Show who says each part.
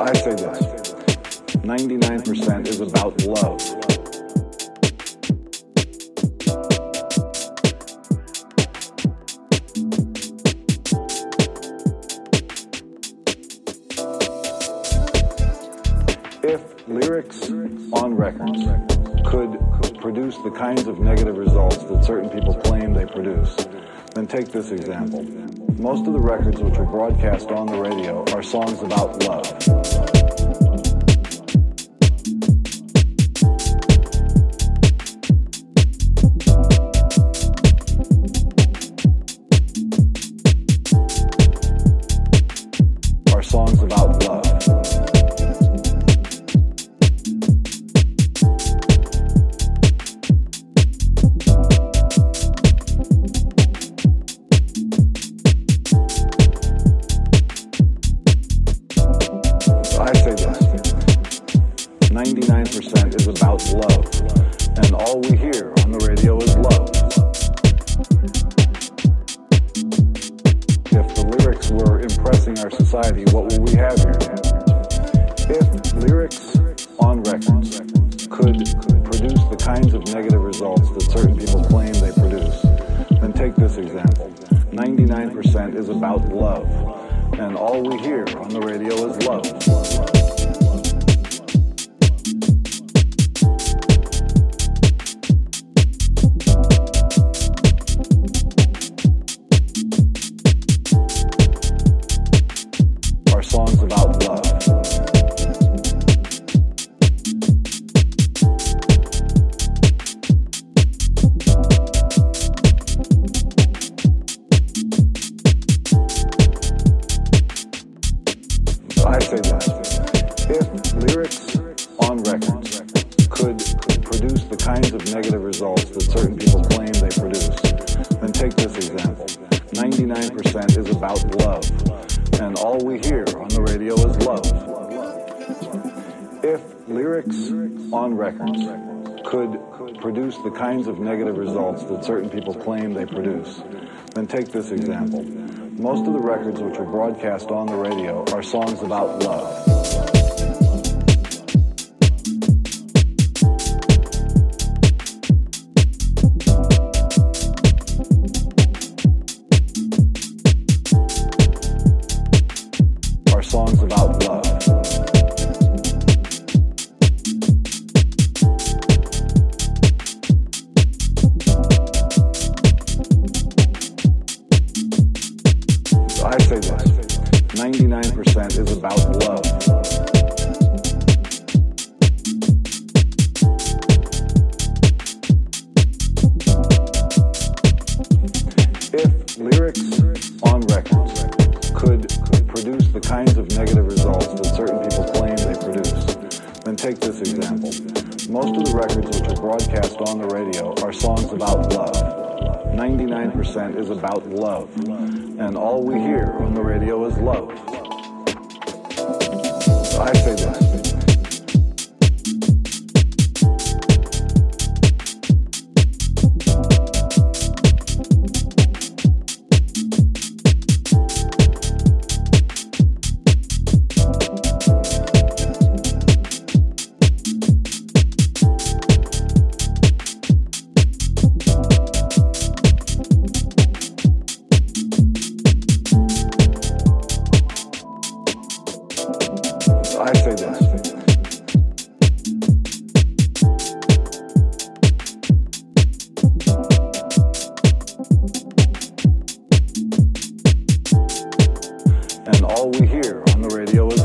Speaker 1: I say this 99% is about love. If lyrics on records could produce the kinds of negative results that certain people claim they produce, then take this example. Most of the records which are broadcast on the radio are songs about love. Society, what will we have here? If lyrics on records could produce the kinds of negative results that certain people claim they produce, then take this example 99% is about love, and all we hear on the radio is love. Produce the kinds of negative results that certain people claim they produce, then take this example. 99% is about love, and all we hear on the radio is love. If lyrics on records could produce the kinds of negative results that certain people claim they produce, then take this example. Most of the records which are broadcast on the radio are songs about love. Songs about love. I say this 99% is about love. If lyrics on records could produce the kinds of negative results that certain people claim they produce, then take this example. Most of the records which are broadcast on the radio are songs about love. 99% is about love, and all we hear on the radio is love. I say this. And all we hear on the radio is